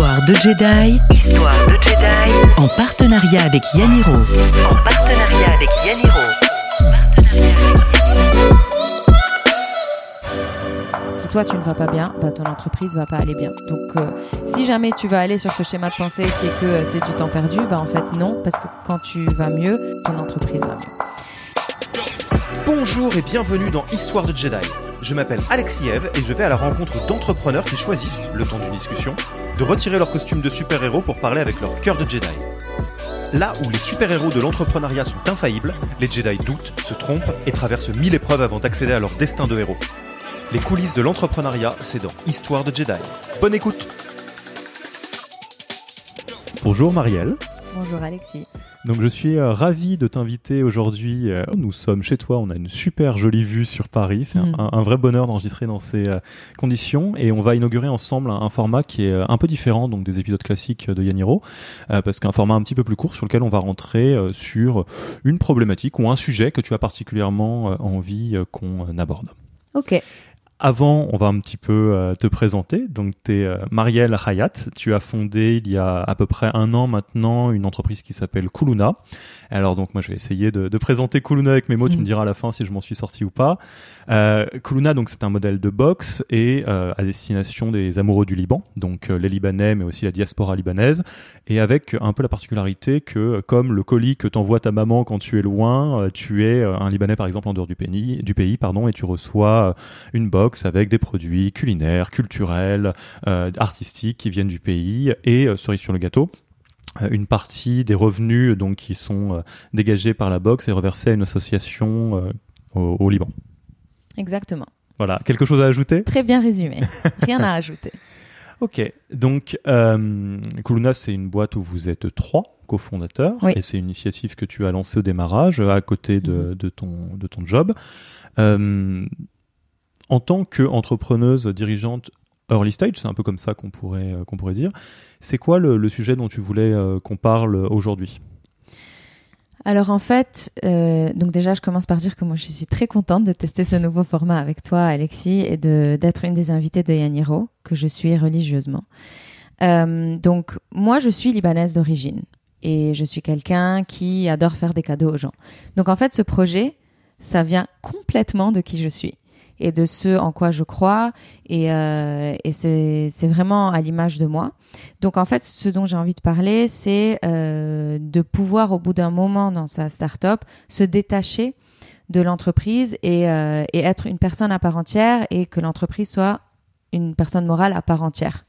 Histoire de Jedi. Histoire de Jedi. En partenariat avec Yaniro. En partenariat avec Yaniro. Si toi tu ne vas pas bien, bah, ton entreprise va pas aller bien. Donc euh, si jamais tu vas aller sur ce schéma de pensée qui est que euh, c'est du temps perdu, bah en fait non, parce que quand tu vas mieux, ton entreprise va mieux. Bonjour et bienvenue dans Histoire de Jedi. Je m'appelle Alexis Eve et je vais à la rencontre d'entrepreneurs qui choisissent, le temps d'une discussion, de retirer leur costume de super-héros pour parler avec leur cœur de Jedi. Là où les super-héros de l'entrepreneuriat sont infaillibles, les Jedi doutent, se trompent et traversent mille épreuves avant d'accéder à leur destin de héros. Les coulisses de l'entrepreneuriat, c'est dans Histoire de Jedi. Bonne écoute Bonjour Marielle. Bonjour Alexis. Donc je suis euh, ravi de t'inviter aujourd'hui. euh, nous sommes chez toi, on a une super jolie vue sur Paris. C'est un- un, un vrai bonheur d'enregistrer dans ces euh, conditions. Et on va inaugurer ensemble un, un format qui est euh, un peu différent donc des épisodes classiques de Yaniro, parce qu'un format un petit peu plus court sur lequel on va rentrer sur une problématique ou un sujet que tu as particulièrement envie qu'on aborde. Ok. Avant, on va un petit peu euh, te présenter. Donc, tu es Marielle Hayat. Tu as fondé il y a à peu près un an maintenant une entreprise qui s'appelle Kuluna. Alors, donc, moi, je vais essayer de, de présenter Kuluna avec mes mots. Tu me Mhm. diras à la fin si je m'en suis sorti ou pas. Euh, Kuluna, donc, c'est un modèle de boxe et euh, à destination des amoureux du Liban, donc euh, les Libanais, mais aussi la diaspora libanaise, et avec un peu la particularité que, comme le colis que t'envoie ta maman quand tu es loin, euh, tu es euh, un Libanais par exemple en dehors du pays, du pays, pardon, et tu reçois une box avec des produits culinaires, culturels, euh, artistiques qui viennent du pays et cerise sur le gâteau. Euh, Une partie des revenus donc qui sont euh, dégagés par la box est reversée à une association euh, au, au Liban. Exactement. Voilà, quelque chose à ajouter? Très bien résumé. Rien à ajouter. Ok, donc euh, Kuluna, c'est une boîte où vous êtes trois cofondateurs Oui. et c'est une initiative que tu as lancée au démarrage euh, à côté de, de ton, de ton job. Euh, en tant qu'entrepreneuse dirigeante early stage, c'est un peu comme ça qu'on pourrait, euh, qu'on pourrait dire, c'est quoi le, sujet dont tu voulais euh, qu'on parle aujourd'hui? Alors en fait, euh, donc déjà je commence par dire que moi je suis très contente de tester ce nouveau format avec toi Alexis et d'être une des invitées de Yaniro que je suis religieusement. Donc moi je suis libanaise d'origine et je suis quelqu'un qui adore faire des cadeaux aux gens. Donc en fait ce projet, ça vient complètement de qui je suis et de ce en quoi je crois et, euh, et c'est vraiment à l'image de moi. Donc en fait, ce dont j'ai envie de parler, c'est euh, de pouvoir au bout d'un moment dans sa start-up se détacher de l'entreprise et, euh, et être une personne à part entière et que l'entreprise soit une personne morale à part entière.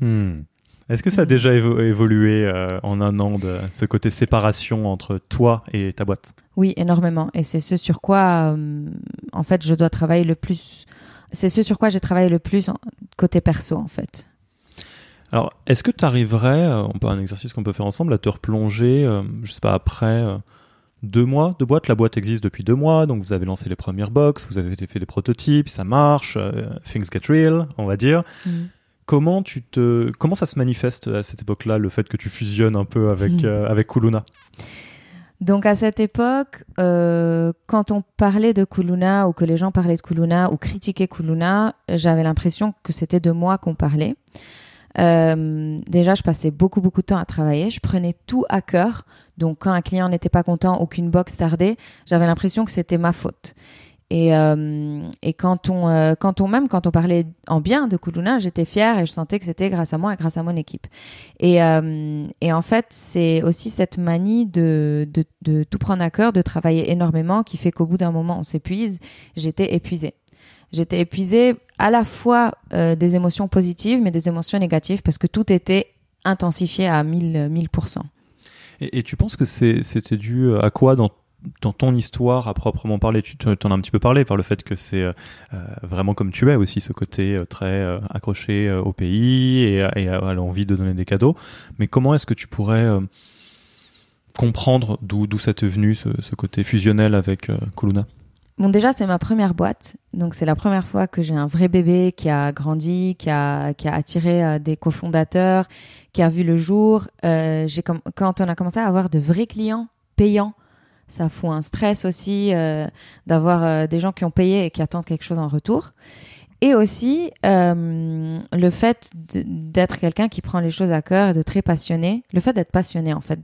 Hmm. Est-ce que ça a Mhm. déjà évo- évolué euh, en un an de ce côté séparation entre toi et ta boîte? Oui, énormément. Et c'est ce sur quoi, euh, en fait, je dois travailler le plus. C'est ce sur quoi j'ai travaillé le plus en- côté perso, en fait. Alors, est-ce que tu arriverais, euh, on peut un exercice qu'on peut faire ensemble, à te replonger, euh, je sais pas, après deux mois de boîte? La boîte existe depuis deux mois, donc vous avez lancé les premières box, vous avez fait des prototypes, ça marche, euh, things get real, on va dire. Comment tu te, comment ça se manifeste à cette époque-là, le fait que tu fusionnes un peu avec Mhm. euh, avec Kuluna? Donc à cette époque, euh, quand on parlait de Kuluna ou que les gens parlaient de Kuluna ou critiquaient Kuluna, j'avais l'impression que c'était de moi qu'on parlait. Euh, déjà, je passais beaucoup beaucoup de temps à travailler. Je prenais tout à cœur. Donc quand un client n'était pas content ou qu'une box tardait, j'avais l'impression que c'était ma faute. Et, euh, et quand on, euh, quand on même quand on parlait en bien de Kuluna, j'étais fière et je sentais que c'était grâce à moi et grâce à mon équipe. Et, euh, et en fait, c'est aussi cette manie de, de, de tout prendre à cœur, de travailler énormément, qui fait qu'au bout d'un moment, on s'épuise. J'étais épuisée. J'étais épuisée à la fois euh, des émotions positives, mais des émotions négatives, parce que tout était intensifié à 1000, 1000%. et, et tu penses que c'était dû à quoi dans dans ton histoire à proprement parler, tu t'en as un petit peu parlé par le fait que c'est euh, vraiment comme tu es aussi, ce côté euh, très euh, accroché au pays et, à- l'envie de donner des cadeaux. Mais comment est-ce que tu pourrais comprendre d'où ça t'est venu, ce, côté fusionnel avec Kuluna Bon, déjà, c'est ma première boîte. Donc, c'est la première fois que j'ai un vrai bébé qui a grandi, qui a, qui a attiré des cofondateurs, qui a vu le jour. J'ai quand on a commencé à avoir de vrais clients payants, ça fout un stress aussi euh, d'avoir euh, des gens qui ont payé et qui attendent quelque chose en retour. Et aussi euh, le fait d'être quelqu'un qui prend les choses à cœur et de très passionné. Le fait d'être passionné, en fait.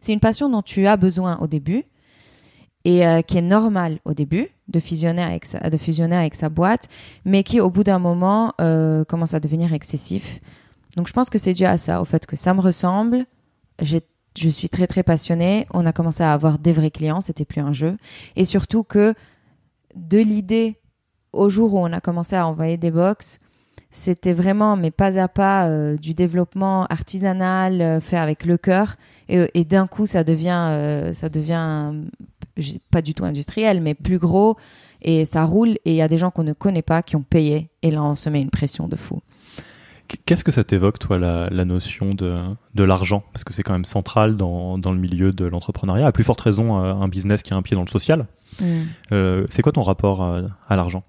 C'est une passion dont tu as besoin au début et qui est normale au début de fusionner avec sa, de fusionner avec sa boîte, mais qui au bout d'un moment commence à devenir excessif. Donc je pense que c'est dû à ça, au fait que ça me ressemble. Je suis très très passionnée. On a commencé à avoir des vrais clients, c'était plus un jeu. Et surtout que de l'idée au jour où on a commencé à envoyer des box, c'était vraiment, mais pas à pas, euh, du développement artisanal euh, fait avec le cœur. Et, et d'un coup, ça devient, euh, ça devient pas du tout industriel, mais plus gros. Et ça roule. Et il y a des gens qu'on ne connaît pas qui ont payé. Et là, on se met une pression de fou. Qu'est-ce que ça t'évoque, toi, la, la notion de, de l'argent? Parce que c'est quand même central dans, dans le milieu de l'entrepreneuriat. À plus forte raison, euh, un business qui a un pied dans le social. Euh, c'est quoi ton rapport à, à l'argent?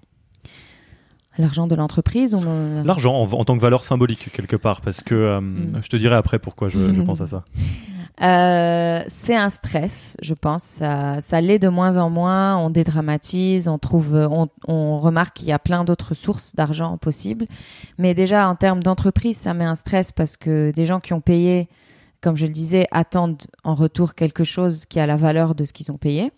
L'argent de l'entreprise ou mon- L'argent en, en tant que valeur symbolique, quelque part. Parce que euh, Mm. je te dirai après pourquoi je, je pense à ça. Euh, c'est un stress, je pense. Ça, ça l'est de moins en moins. On dédramatise, on trouve, on, on remarque qu'il y a plein d'autres sources d'argent possibles. Mais déjà, en termes d'entreprise, ça met un stress parce que des gens qui ont payé, comme je le disais, attendent en retour quelque chose qui a la valeur de ce qu'ils ont payé.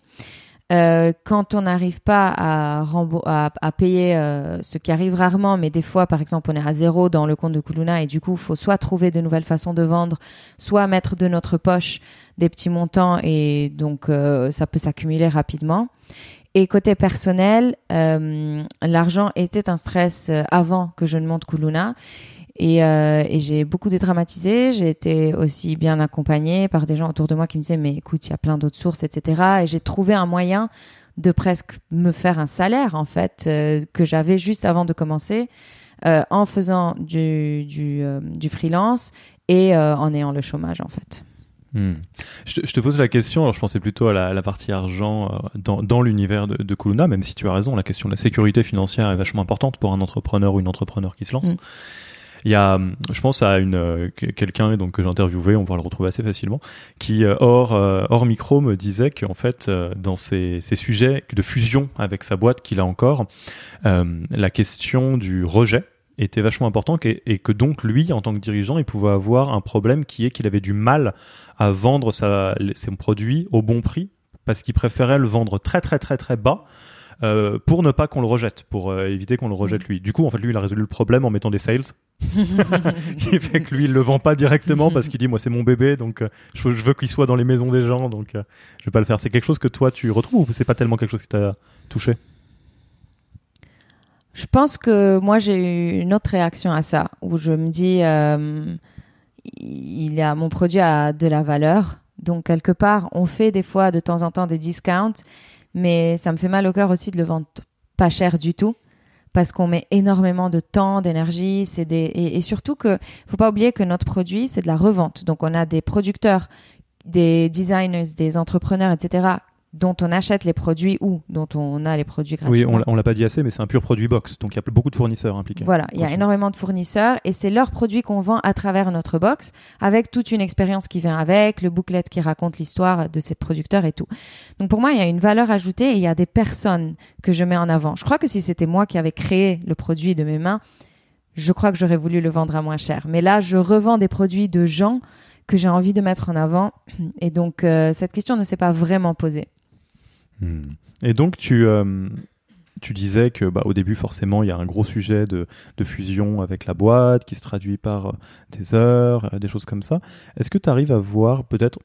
Euh, quand on n'arrive pas à, à, à payer euh, ce qui arrive rarement, mais des fois, par exemple, on est à zéro dans le compte de Kuluna et du coup, faut soit trouver de nouvelles façons de vendre, soit mettre de notre poche des petits montants et donc euh, ça peut s'accumuler rapidement. Et côté personnel, euh, l'argent était un stress euh, avant que je ne monte Kuluna. Et, euh, et j'ai beaucoup dédramatisé. J'ai été aussi bien accompagnée par des gens autour de moi qui me disaient mais écoute, il y a plein d'autres sources, etc. Et j'ai trouvé un moyen de presque me faire un salaire en fait euh, que j'avais juste avant de commencer euh, en faisant du, du, du freelance et en ayant le chômage en fait. Hmm. Je, te, je te pose la question, alors je pensais plutôt à la, la partie argent euh, dans, dans l'univers de, de Kuluna, même si tu as raison, la question de la sécurité financière est vachement importante pour un entrepreneur ou une entrepreneur qui se lance. Mm. Il y a, hum, je pense à une euh, que- quelqu'un donc que j'ai interviewé, on va le retrouver assez facilement, qui euh, hors euh, hors micro me disait qu'en fait euh, dans ces, sujets de fusion avec sa boîte qu'il a encore, euh, la question du rejet était vachement importante et, et que donc lui en tant que dirigeant il pouvait avoir un problème qui est qu'il avait du mal à vendre sa, ses produits au bon prix parce qu'il préférait le vendre très très très très bas euh, pour ne pas qu'on le rejette, pour euh, éviter qu'on le rejette lui. Du coup, en fait, lui, il a résolu le problème en mettant des sales. qui fait que lui, il le vend pas directement parce qu'il dit, moi, c'est mon bébé, donc euh, je veux, qu'il soit dans les maisons des gens, donc je vais pas le faire. C'est quelque chose que toi, tu retrouves ou c'est pas tellement quelque chose qui t'a touché? Je pense que moi j'ai eu une autre réaction à ça où je me dis il a mon produit a de la valeur donc quelque part on fait des fois de temps en temps des discounts mais ça me fait mal au cœur aussi de le vendre pas cher du tout parce qu'on met énormément de temps, d'énergie, c'est des et, et surtout que faut pas oublier que notre produit c'est de la revente. Donc on a des producteurs, des designers, des entrepreneurs, etc. dont on achète les produits ou dont on a les produits Oui, gratuitement. on, l'a- on l'a pas dit assez, mais c'est un pur produit box, donc il y a beaucoup de fournisseurs impliqués. Voilà, il y a énormément de fournisseurs et c'est leurs produits qu'on vend à travers notre box avec toute une expérience qui vient avec, le booklet qui raconte l'histoire de ces producteurs et tout. Donc pour moi, il y a une valeur ajoutée et il y a des personnes que je mets en avant. Je crois que si c'était moi qui avais créé le produit de mes mains, je crois que j'aurais voulu le vendre à moins cher. Mais là, je revends des produits de gens que j'ai envie de mettre en avant et donc euh, cette question ne s'est pas vraiment posée. Hmm. Et donc tu euh, tu disais que bah, au début forcément il y a un gros sujet de, de fusion avec la boîte qui se traduit par euh, des heures, euh, des choses comme ça. Est-ce que tu arrives à voir peut-être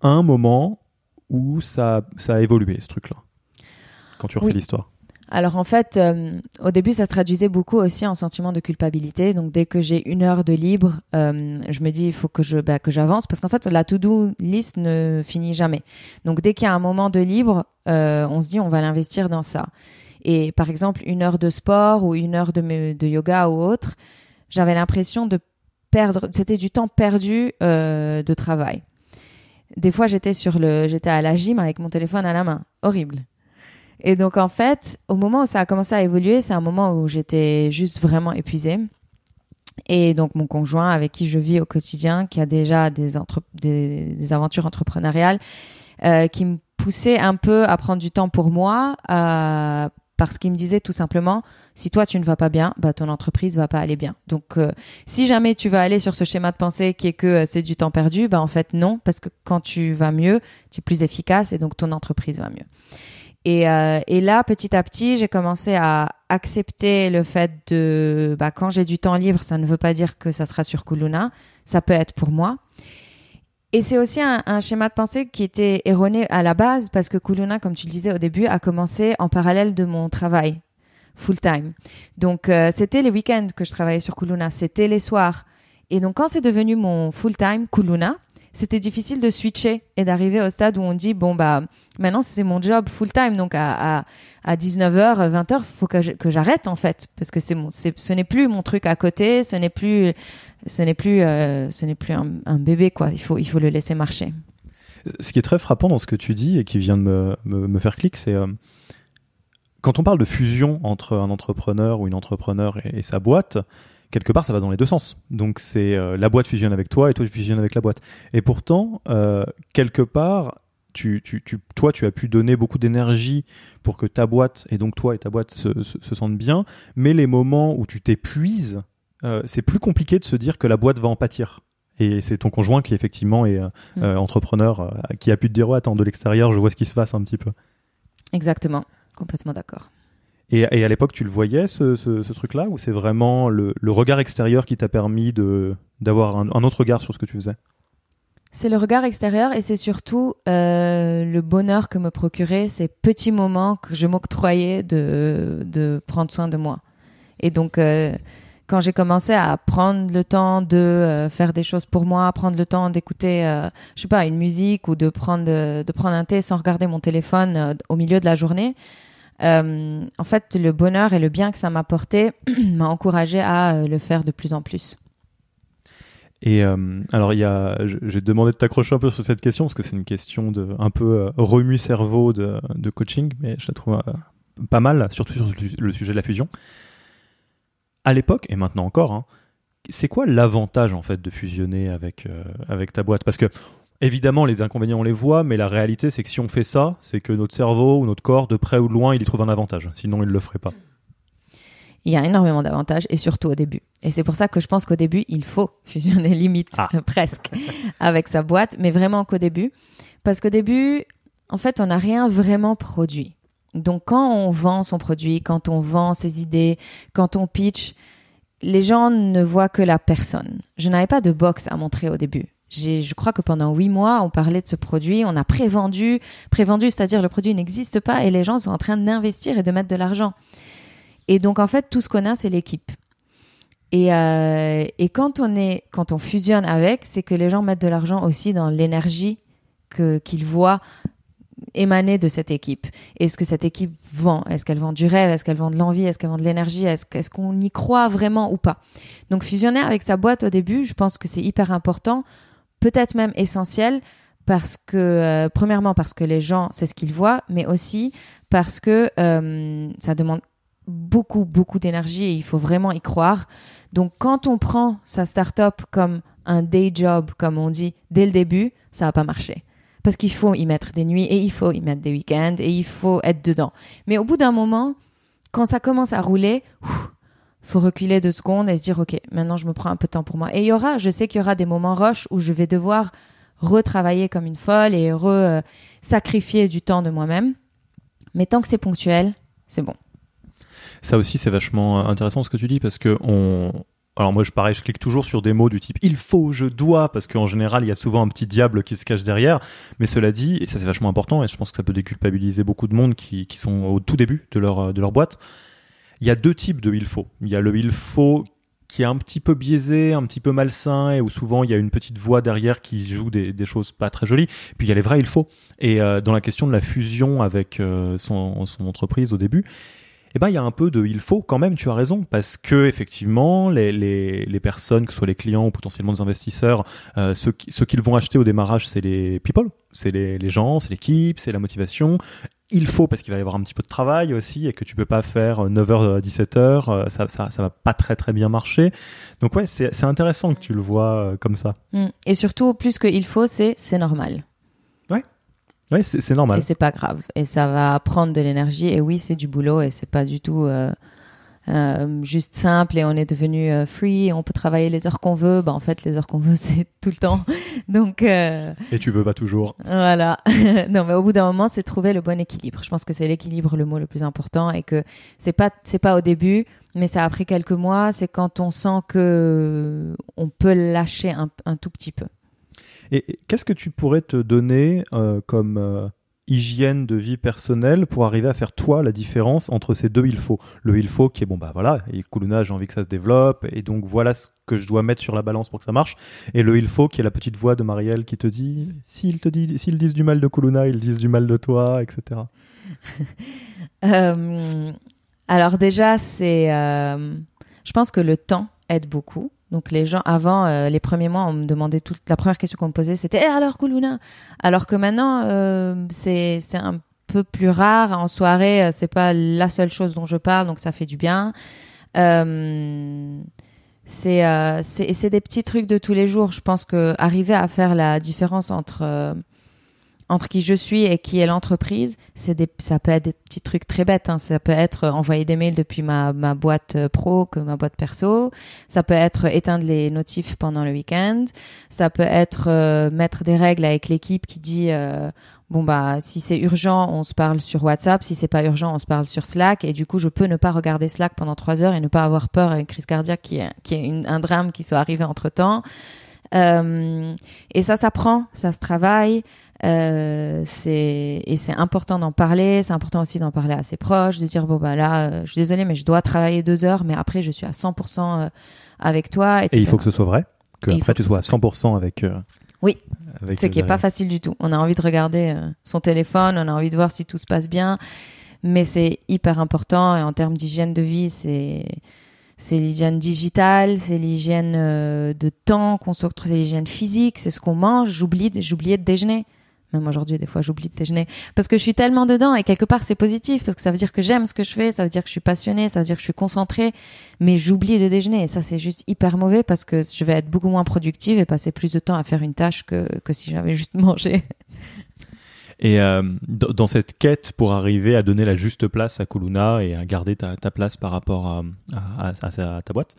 un moment où ça, ça a évolué ce truc-là? Quand tu refais Oui. l'histoire Alors en fait, euh, au début, ça se traduisait beaucoup aussi en sentiment de culpabilité. Donc dès que j'ai une heure de libre, euh, je me dis il faut que je bah, que j'avance parce qu'en fait la to-do list ne finit jamais. Donc dès qu'il y a un moment de libre, euh, on se dit on va l'investir dans ça. Et par exemple une heure de sport ou une heure de, de yoga ou autre, j'avais l'impression de perdre. C'était du temps perdu euh, de travail. Des fois j'étais sur le, j'étais à la gym avec mon téléphone à la main, horrible. Et donc, en fait, au moment où ça a commencé à évoluer, c'est un moment où j'étais juste vraiment épuisée. Et donc, mon conjoint avec qui je vis au quotidien, qui a déjà des, entre- des, des aventures entrepreneuriales, euh, qui me poussait un peu à prendre du temps pour moi, à parce qu'il me disait tout simplement, si toi tu ne vas pas bien, bah ton entreprise va pas aller bien. Donc euh, si jamais tu vas aller sur ce schéma de pensée qui est que euh, c'est du temps perdu, bah en fait non, parce que quand tu vas mieux, tu es plus efficace et donc ton entreprise va mieux. Et, euh, et là, petit à petit, j'ai commencé à accepter le fait de, bah, quand j'ai du temps libre, ça ne veut pas dire que ça sera sur Kuluna, ça peut être pour moi. Et c'est aussi un, schéma de pensée qui était erroné à la base parce que Kuluna, comme tu le disais au début, a commencé en parallèle de mon travail full time. Donc euh, c'était les week-ends que je travaillais sur Kuluna, c'était les soirs. Et donc quand c'est devenu mon full time Kuluna, c'était difficile de switcher et d'arriver au stade où on dit bon bah maintenant c'est mon job full time donc à, à, à 19h 20h faut que j'arrête en fait. Parce que c'est mon ce n'est plus mon truc à côté ce n'est plus ce n'est plus euh, ce n'est plus un, bébé quoi. Il faut il faut le laisser marcher. Ce qui est très frappant dans ce que tu dis et qui vient de me, me, faire clic, c'est euh, quand on parle de fusion entre un entrepreneur ou une entrepreneur et sa boîte, quelque part ça va dans les deux sens. Donc c'est euh, la boîte fusionne avec toi et toi tu fusionnes avec la boîte. Et pourtant, euh, quelque part, tu, tu, tu, toi tu as pu donner beaucoup d'énergie pour que ta boîte et donc toi et ta boîte se, se, se sentent bien, mais les moments où tu t'épuises, euh, c'est plus compliqué de se dire que la boîte va en pâtir. Et c'est ton conjoint qui effectivement est Mm. entrepreneur, qui a pu te dire ouais, attends de l'extérieur, je vois ce qui se passe un petit peu. exactement complètement d'accord Et, et à l'époque, tu le voyais ce, ce, ce truc-là, ou c'est vraiment le, le regard extérieur qui t'a permis d'avoir un, un autre regard sur ce que tu faisais? C'est le regard extérieur et c'est surtout euh, le bonheur que me procuraient ces petits moments que je m'octroyais de, de prendre soin de moi. Et donc, euh, quand j'ai commencé à prendre le temps de euh, faire des choses pour moi, prendre le temps d'écouter, euh, je sais pas, une musique ou de prendre, de prendre un thé sans regarder mon téléphone euh, au milieu de la journée, euh, en fait, le bonheur et le bien que ça m'a apporté m'a encouragé à euh, le faire de plus en plus. Et euh, alors, il y a, j'ai demandé de t'accrocher un peu sur cette question parce que c'est une question de un peu remue cerveau de, coaching, mais je la trouve pas mal, surtout sur le, sujet de la fusion. À l'époque et maintenant encore, hein, c'est quoi l'avantage en fait de fusionner avec avec ta boîte? Parce que évidemment, les inconvénients on les voit, mais la réalité c'est que si on fait ça, c'est que notre cerveau ou notre corps, de près ou de loin, il y trouve un avantage. Sinon, il le ferait pas. Il y a énormément d'avantages et surtout au début. Et c'est pour ça que je pense qu'au début, il faut fusionner limite, Ah. presque, avec sa boîte, mais vraiment qu'au début. Parce qu'au début, en fait, on n'a rien vraiment produit. Donc quand on vend son produit, quand on vend ses idées, quand on pitch, les gens ne voient que la personne. Je n'avais pas de box à montrer au début. Je crois que pendant huit mois, on parlait de ce produit, on a prévendu, prévendu, c'est-à-dire le produit n'existe pas et les gens sont en train d'investir et de mettre de l'argent. Et donc en fait, tout ce qu'on a, c'est l'équipe. Et, euh, et quand on est, quand on fusionne avec, c'est que les gens mettent de l'argent aussi dans l'énergie que qu'ils voient émaner de cette équipe. Est-ce que cette équipe vend? Est-ce qu'elle vend du rêve? Est-ce qu'elle vend de l'envie? Est-ce qu'elle vend de l'énergie? Est-ce est-ce qu'on y croit vraiment ou pas? Donc fusionner avec sa boîte au début, je pense que c'est hyper important, peut-être même essentiel, parce que euh, premièrement parce que les gens c'est ce qu'ils voient, mais aussi parce que euh, ça demande beaucoup beaucoup d'énergie et il faut vraiment y croire. Donc quand on prend sa start-up comme un day job, comme on dit dès le début, ça va pas marcher parce qu'il faut y mettre des nuits et il faut y mettre des week-ends et il faut être dedans. Mais au bout d'un moment, quand ça commence à rouler, faut reculer deux secondes et se dire ok, maintenant je me prends un peu de temps pour moi. Et il y aura, je sais qu'il y aura des moments rush où je vais devoir retravailler comme une folle et re euh, sacrifier du temps de moi-même. Mais tant que c'est ponctuel, c'est bon. Ça aussi, c'est vachement intéressant ce que tu dis parce que on. Alors moi, je pareil, je clique toujours sur des mots du type il faut, je dois, parce qu'en général, il y a souvent un petit diable qui se cache derrière. Mais cela dit, et ça c'est vachement important, et je pense que ça peut déculpabiliser beaucoup de monde qui, qui sont au tout début de leur, de leur boîte. Il y a deux types de il faut. Il y a le il faut qui est un petit peu biaisé, un petit peu malsain, et où souvent il y a une petite voix derrière qui joue des, choses pas très jolies. Puis il y a les vrais il faut. Et euh, dans la question de la fusion avec euh, son, entreprise au début, eh ben, il y a un peu de il faut quand même, tu as raison, parce que effectivement, les, personnes, que ce soit les clients ou potentiellement des investisseurs, euh, ceux, qui, qu'ils vont acheter au démarrage, c'est les people, c'est les gens, c'est l'équipe, c'est la motivation. Il faut parce qu'il va y avoir un petit peu de travail aussi et que tu peux pas faire 9h à 17h, ça, ça, ça va pas très très bien marcher. Donc ouais, c'est c'est intéressant que tu le vois euh, comme ça. Mm. Et surtout, plus que il faut, c'est c'est normal. Ouais, c'est c'est normal. Et c'est pas grave. Et ça va prendre de l'énergie. Et oui, c'est du boulot et c'est pas du tout euh, euh, juste simple et on est devenu euh, free et on peut travailler les heures qu'on veut. Bah, en fait, les heures qu'on veut, c'est tout le temps. Donc, euh, Et tu veux pas toujours. voilà. non, mais au bout d'un moment, c'est trouver le bon équilibre. Je pense que c'est l'équilibre le mot le plus important et que c'est pas, c'est pas au début, mais ça a pris quelques mois. C'est quand on sent que on peut lâcher un, un tout petit peu. Et, et qu'est-ce que tu pourrais te donner euh, comme euh, hygiène de vie personnelle pour arriver à faire toi la différence entre ces deux il faut Le il faut qui est bon bah voilà, et Kuluna j'ai envie que ça se développe et donc voilà ce que je dois mettre sur la balance pour que ça marche. Et le il faut qui est la petite voix de Marielle qui te dit s'ils te dit s'ils disent du mal de Kuluna, ils disent du mal de toi, etc. Euh, alors déjà, c'est, euh, je pense que le temps aide beaucoup. Donc les gens avant euh, les premiers mois, on me demandait toute la première question qu'on me posait, c'était Eh, alors Kuluna. Alors que maintenant, euh, c'est c'est un peu plus rare en soirée. euh, C'est pas la seule chose dont je parle, donc ça fait du bien. Euh, c'est c'est des petits trucs de tous les jours. Je pense que arriver à faire la différence entre entre qui je suis et qui est l'entreprise, c'est des, ça peut être des petits trucs très bêtes. Hein. Ça peut être euh, envoyer des mails depuis ma, ma boîte euh, pro que ma boîte perso. Ça peut être éteindre les notifs pendant le week-end. Ça peut être euh, mettre des règles avec l'équipe qui dit bon bah si c'est urgent, on se parle sur WhatsApp. Si c'est pas urgent, on se parle sur Slack. Et du coup, je peux ne pas regarder Slack pendant trois heures et ne pas avoir peur à une crise cardiaque qui est, qui est un drame qui soit arrivé entre temps. Euh, et ça s'apprend, ça se travaille. Euh, c'est et c'est important d'en parler. C'est important aussi d'en parler à ses proches, de dire bon bah là, euh, je suis désolée, mais je dois travailler deux heures, mais après je suis à 100% euh, avec toi. Et etc. il faut que ce soit vrai, que Et après tu que sois à ce soit 100% avec. euh, Oui. avec Ce qui est pas facile du tout. On a envie de regarder euh, son téléphone, on a envie de voir si tout se passe bien, mais c'est hyper important et en termes d'hygiène de vie, c'est c'est l'hygiène digitale, c'est l'hygiène de temps qu'on s'octroie, c'est l'hygiène physique, c'est ce qu'on mange. J'oublie, j'oubliais de déjeuner. Même aujourd'hui, des fois, j'oublie de déjeuner parce que je suis tellement dedans et quelque part, c'est positif parce que ça veut dire que j'aime ce que je fais, ça veut dire que je suis passionnée, ça veut dire que je suis concentrée, mais j'oublie de déjeuner et ça, c'est juste hyper mauvais parce que je vais être beaucoup moins productive et passer plus de temps à faire une tâche que, que si j'avais juste mangé. Et euh, dans cette quête pour arriver à donner la juste place à Kuluna et à garder ta, place par rapport à, à, à ta boîte,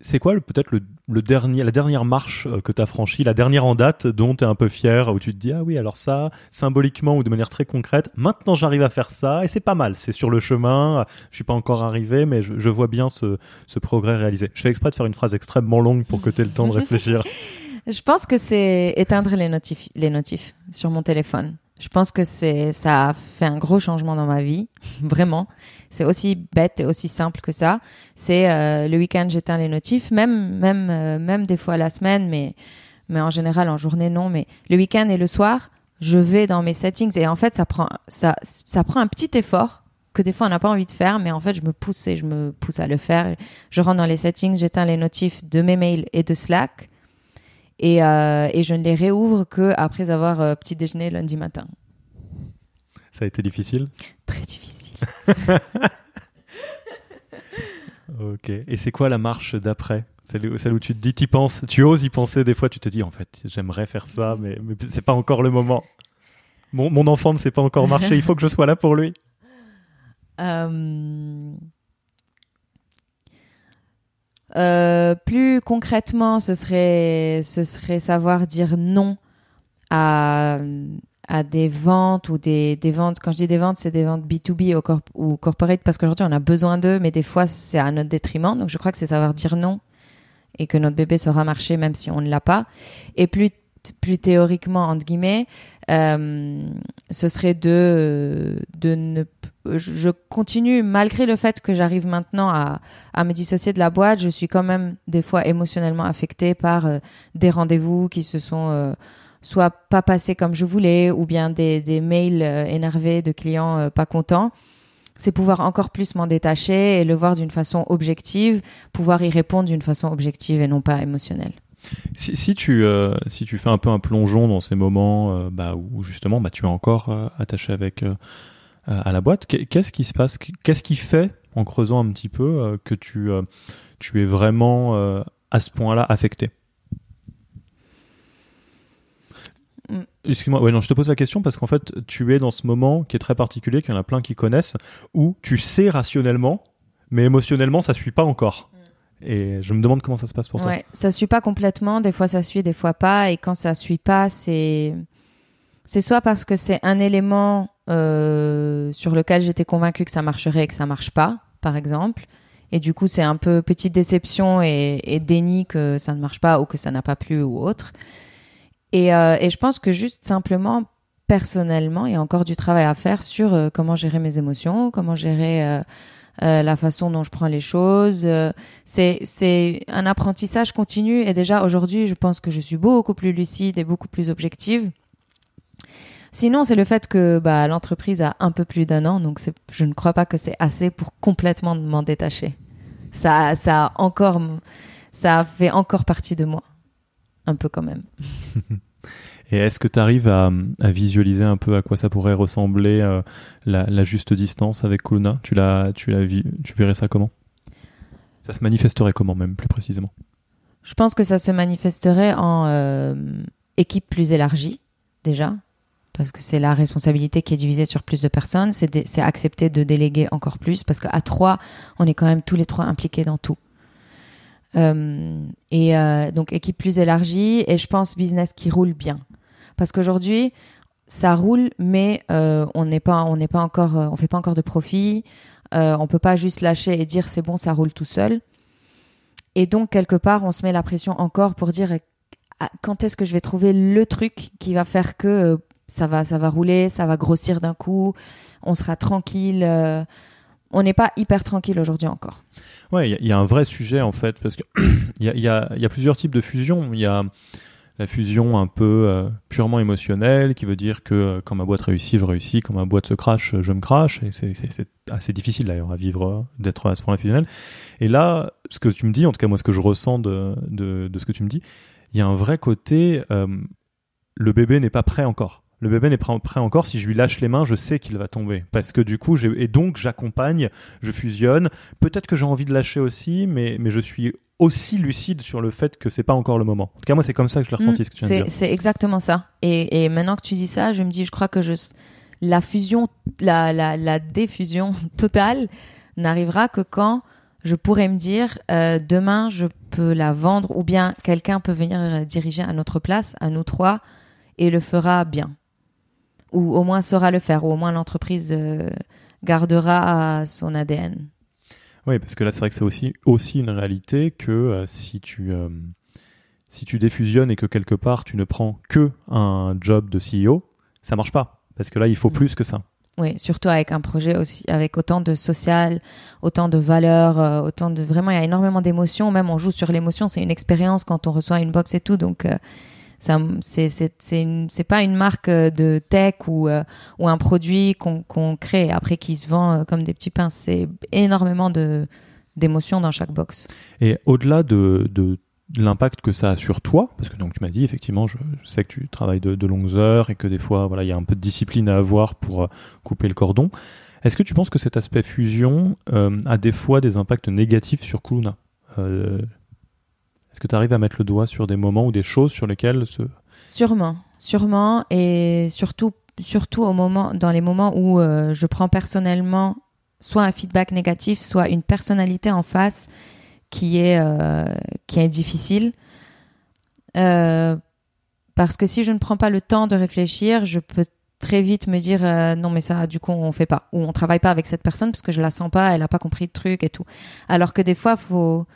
c'est quoi peut-être le, le dernier, la dernière marche euh, que tu as franchie, la dernière en date dont tu es un peu fier, où tu te dis ah oui alors ça, symboliquement ou de manière très concrète, maintenant j'arrive à faire ça et c'est pas mal, c'est sur le chemin, je suis pas encore arrivé mais je, je vois bien ce, ce progrès réalisé. Je fais exprès de faire une phrase extrêmement longue pour que tu aies le temps de réfléchir. Je pense que c'est éteindre les notifs, les notifs sur mon téléphone. Je pense que c'est, ça a fait un gros changement dans ma vie, vraiment. C'est aussi bête et aussi simple que ça. C'est euh, le week-end, j'éteins les notifs, même, même, euh, même des fois la semaine, mais, mais en général en journée non. Mais le week-end et le soir, je vais dans mes settings et en fait ça prend, ça, ça prend un petit effort que des fois on n'a pas envie de faire, mais en fait je me pousse et je me pousse à le faire. Je rentre dans les settings, j'éteins les notifs de mes mails et de Slack et, euh, et je ne les réouvre que après avoir euh, petit déjeuner lundi matin. Ça a été difficile Très difficile. Ok. Et c'est quoi la marche d'après? Celle, où- celle où tu te dis, tu penses, tu oses y penser des fois, tu te dis en fait, j'aimerais faire ça, mais, mais c'est pas encore le moment. Mon, mon enfant ne sait pas encore marcher, il faut que je sois là pour lui. Euh, euh, plus concrètement, ce serait, ce serait savoir dire non à, à des ventes ou des, des ventes. Quand je dis des ventes, c'est des ventes B2B ou, ou corporate parce qu'aujourd'hui on a besoin d'eux, mais des fois c'est à notre détriment. Donc je crois que c'est savoir dire non et que notre bébé saura marcher même si on ne l'a pas. Et plus, plus théoriquement, entre guillemets, euh, ce serait de, de ne je continue malgré le fait que j'arrive maintenant à, à me dissocier de la boîte je suis quand même des fois émotionnellement affectée par euh, des rendez-vous qui se sont euh, soit pas passés comme je voulais ou bien des, des mails énervés de clients pas contents. C'est pouvoir encore plus m'en détacher et le voir d'une façon objective pouvoir y répondre d'une façon objective et non pas émotionnelle Si, si tu, euh, si tu fais un peu un plongeon dans ces moments euh, bah, où justement bah, tu es encore euh, attaché avec à la boîte, qu'est- qu'est-ce qui se passe? Qu'est-ce qui fait, en creusant un petit peu, que tu, tu es vraiment à ce point-là affecté? Mm. Excuse-moi, ouais, non, je te pose la question parce qu'en fait, tu es dans ce moment qui est très particulier, qu'il y en a plein qui connaissent, où tu sais rationnellement, mais émotionnellement, ça suit pas encore. Et je me demande comment ça se passe pour toi. Ouais, ça suit pas complètement. Des fois, ça suit, des fois pas. Et quand ça suit pas, c'est c'est soit parce que c'est un élément euh, sur lequel j'étais convaincue que ça marcherait et que ça marche pas, par exemple. Et du coup, c'est un peu petite déception et, déni que ça ne marche pas ou que ça n'a pas plu ou autre. Et, euh, et je pense que juste simplement, personnellement, il y a encore du travail à faire sur euh, comment gérer mes émotions, comment gérer euh, la façon dont je prends les choses. Euh, c'est c'est un apprentissage continu. Et déjà aujourd'hui, je pense que je suis beaucoup plus lucide et beaucoup plus objective. Sinon, c'est le fait que bah, l'entreprise a un peu plus d'un an, donc je ne crois pas que c'est assez pour complètement m'en détacher. Ça, ça encore, ça fait encore partie de moi, un peu quand même. Et est-ce que tu arrives à, visualiser un peu à quoi ça pourrait ressembler euh, la, juste distance avec Kuluna tu, tu, tu verrais ça comment? Ça se manifesterait comment même, plus précisément? Je pense que ça se manifesterait en euh, équipe plus élargie, déjà, parce que c'est la responsabilité qui est divisée sur plus de personnes. C'est accepter de déléguer encore plus, parce qu'à trois, on est quand même tous les trois impliqués dans tout. Euh, et euh, donc équipe plus élargie, et je pense business qui roule bien. Parce qu'aujourd'hui, ça roule, mais euh, on n'est pas, on n'est pas encore, euh, on fait pas encore de profit. Euh, on peut pas juste lâcher et dire c'est bon, ça roule tout seul. Et donc, quelque part, on se met la pression encore pour dire ah, quand est-ce que je vais trouver le truc qui va faire que ça va, ça va rouler, ça va grossir d'un coup, on sera tranquille. On n'est pas hyper tranquille aujourd'hui encore. Ouais, il y a- un vrai sujet en fait, parce qu'il y y, a, plusieurs types de fusion. Il y a la fusion un peu euh, purement émotionnelle, qui veut dire que euh, quand ma boîte réussit, je réussis, quand ma boîte se crache, je me crache, et c'est- assez difficile d'ailleurs à vivre, euh, d'être à ce point fusionnel. Et là, ce que tu me dis, en tout cas moi ce que je ressens de, de, ce que tu me dis, il y a un vrai côté, le bébé n'est pas prêt encore. Le bébé n'est pas prêt encore. Si je lui lâche les mains, je sais qu'il va tomber. Parce que du coup, j'ai- et donc j'accompagne, je fusionne. Peut-être que j'ai envie de lâcher aussi, mais, mais je suis aussi lucide sur le fait que c'est pas encore le moment. En tout cas, moi, c'est comme ça que je l'ai ressenti, Mm, ce que tu viens de C'est dire. c'est exactement ça. Et, et maintenant que tu dis ça, je me dis, je crois que je, la fusion, la, la, la défusion totale n'arrivera que quand je pourrais me dire, euh, demain, je peux la vendre ou bien quelqu'un peut venir euh, diriger à notre place, à nous trois, et le fera bien. Ou au moins saura le faire, ou au moins l'entreprise euh, gardera son ADN. Oui, parce que là, c'est vrai que c'est aussi, aussi une réalité que euh, si tu. euh, si tu défusionnes et que quelque part tu ne prends que un job de CEO, ça marche pas. Parce que là, il faut Mm. plus que ça. Oui, surtout avec un projet aussi, avec autant de social, autant de valeurs, euh, autant de vraiment, il y a énormément d'émotions. Même on joue sur l'émotion, c'est une expérience quand on reçoit une box et tout. Donc, euh, ça, c'est c'est c'est pas une marque euh, de tech ou euh, ou un produit qu'on qu'on crée après qui se vend euh, comme des petits pains. C'est énormément de d'émotions dans chaque box. Et au-delà de, de l'impact que ça a sur toi, parce que donc tu m'as dit effectivement, je, je sais que tu travailles de, de longues heures et que des fois, voilà, il y a un peu de discipline à avoir pour euh, couper le cordon. Est-ce que tu penses que cet aspect fusion euh, a des fois des impacts négatifs sur Kuluna Est-ce que tu arrives à mettre le doigt sur des moments ou des choses sur lesquelles ce... Sûrement, sûrement, et surtout, surtout au moment, dans les moments où euh, je prends personnellement soit un feedback négatif, soit une personnalité en face qui est euh, qui est difficile. Euh, parce que si je ne prends pas le temps de réfléchir, je peux très vite me dire non mais ça du coup on fait pas ou on travaille pas avec cette personne parce que je la sens pas, elle a pas compris le truc et tout. Alors que des fois faut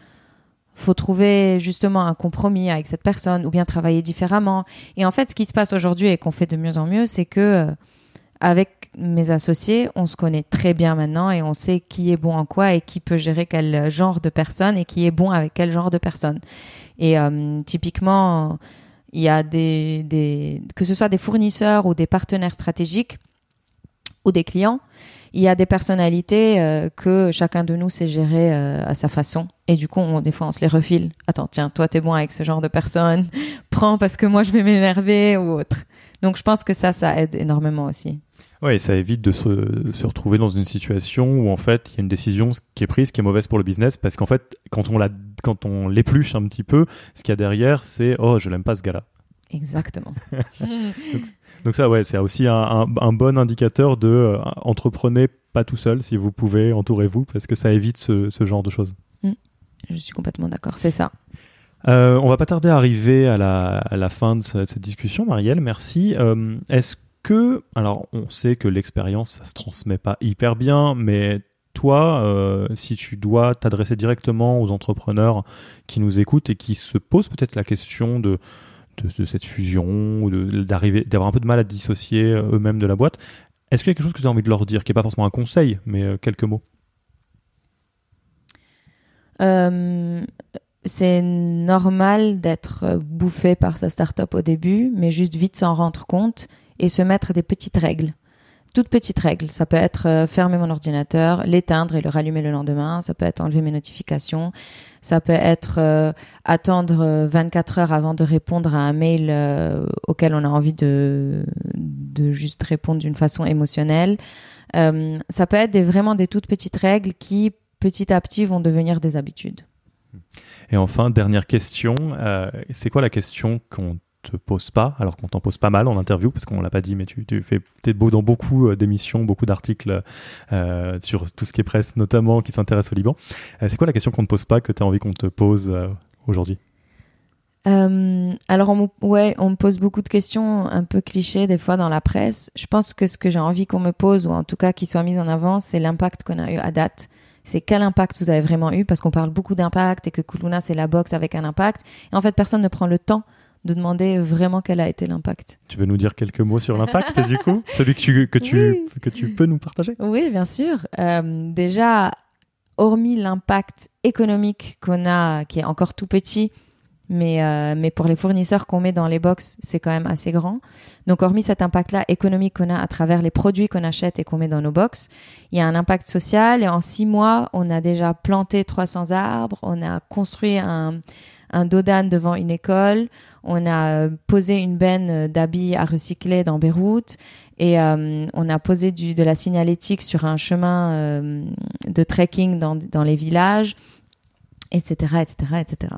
faut trouver justement un compromis avec cette personne ou bien travailler différemment. Et en fait, ce qui se passe aujourd'hui et qu'on fait de mieux en mieux, c'est que euh, avec mes associés, on se connaît très bien maintenant et on sait qui est bon en quoi et qui peut gérer quel genre de personne et qui est bon avec quel genre de personne. Et euh, typiquement, il y a des, des que ce soit des fournisseurs ou des partenaires stratégiques ou des clients, il y a des personnalités euh, que chacun de nous sait gérer euh, à sa façon. Et du coup, on, des fois, on se les refile. Attends, tiens, toi, t'es bon avec ce genre de personne. Prends parce que moi, je vais m'énerver ou autre. Donc, je pense que ça, ça aide énormément aussi. Ouais, ça évite de se, se retrouver dans une situation où en fait il y a une décision qui est prise qui est mauvaise pour le business parce qu'en fait quand on la quand on l'épluche un petit peu, ce qu'il y a derrière c'est oh je l'aime pas ce gars-là. Exactement. Donc ça, ouais, c'est aussi un, un- un bon indicateur de euh, entreprenez pas tout seul si vous pouvez, entourez-vous parce que ça évite ce, ce genre de choses. Je suis complètement d'accord, c'est ça. Euh, on va pas tarder à arriver à la, fin de ce- cette discussion, Marielle. Merci. Euh, Est-ce que, alors, on sait que l'expérience, ça se transmet pas hyper bien, mais toi, euh, si tu dois t'adresser directement aux entrepreneurs qui nous écoutent et qui se posent peut-être la question de, cette fusion d'arriver, d'avoir un peu de mal à dissocier euh, eux-mêmes de la boîte, est-ce qu'il y a quelque chose que tu as envie de leur dire, qui n'est pas forcément un conseil, mais quelques mots? Euh, c'est normal d'être euh, bouffé par sa startup au début, mais juste vite s'en rendre compte et se mettre des petites règles. Toutes petites règles. Ça peut être euh, fermer mon ordinateur, l'éteindre et le rallumer le lendemain. Ça peut être enlever mes notifications. Ça peut être attendre euh, 24 heures avant de répondre à un mail auquel on a envie de, de juste répondre d'une façon émotionnelle. Ça peut être vraiment des toutes petites règles qui, petit à petit, vont devenir des habitudes. Et enfin, dernière question, euh, c'est quoi la question qu'on te pose pas, alors qu'on t'en pose pas mal en interview, parce qu'on l'a pas dit, mais tu, tu fais peut-être beau dans beaucoup euh, d'émissions, beaucoup d'articles euh, sur tout ce qui est presse, notamment qui s'intéresse au Liban. Euh, c'est quoi la question qu'on ne pose pas que tu as envie qu'on te pose euh, aujourd'hui? Alors, on ouais, on me pose beaucoup de questions un peu clichés des fois dans la presse. Je pense que ce que j'ai envie qu'on me pose, ou en tout cas qui soit mis en avant, c'est l'impact qu'on a eu à date. C'est quel impact vous avez vraiment eu, parce qu'on parle beaucoup d'impact et que Kuluna, c'est la box avec un impact. Et en fait, personne ne prend le temps de demander vraiment quel a été l'impact. Tu veux nous dire quelques mots sur l'impact, du coup? Celui que tu, que, tu, Oui. que tu peux nous partager? Oui, bien sûr. Euh, déjà, hormis l'impact économique qu'on a, qui est encore tout petit, mais, euh, mais pour les fournisseurs qu'on met dans les box, c'est quand même assez grand. Donc, hormis cet impact-là économique qu'on a à travers les produits qu'on achète et qu'on met dans nos box, il y a un impact social. Et en six mois, on a déjà planté 300 arbres, on a construit un, un dodan devant une école, on a euh, posé une benne d'habits à recycler dans Beyrouth. Et euh, on a posé du, de la signalétique sur un chemin euh, de trekking dans, dans les villages, etc., etc., etc.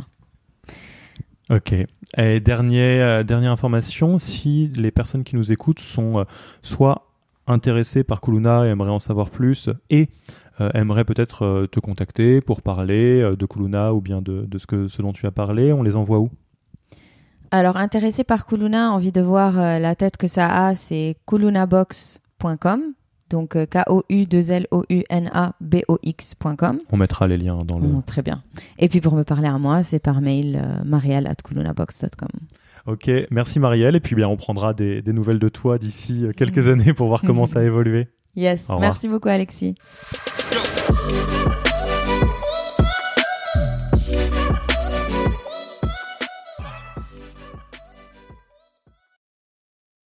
Ok. Et dernier, euh, dernière information, si les personnes qui nous écoutent sont euh, soit intéressées par Kuluna et aimeraient en savoir plus, et euh, aimeraient peut-être te contacter pour parler de Kuluna ou bien de, de ce, que, ce dont tu as parlé, on les envoie où? Alors, intéressé par Kuluna, envie de voir la tête que ça a, c'est kulunabox.com. Donc, euh, K-O-U-2-L-O-U-N-A-B-O-X.com. On mettra les liens dans le... Oh, très bien. Et puis, pour me parler à moi, c'est par mail euh, marielle.kulunabox.com. Ok, merci Marielle, et puis bien on prendra des, des nouvelles de toi d'ici euh, quelques années pour voir comment ça a évolué. Yes, merci beaucoup, Alexis.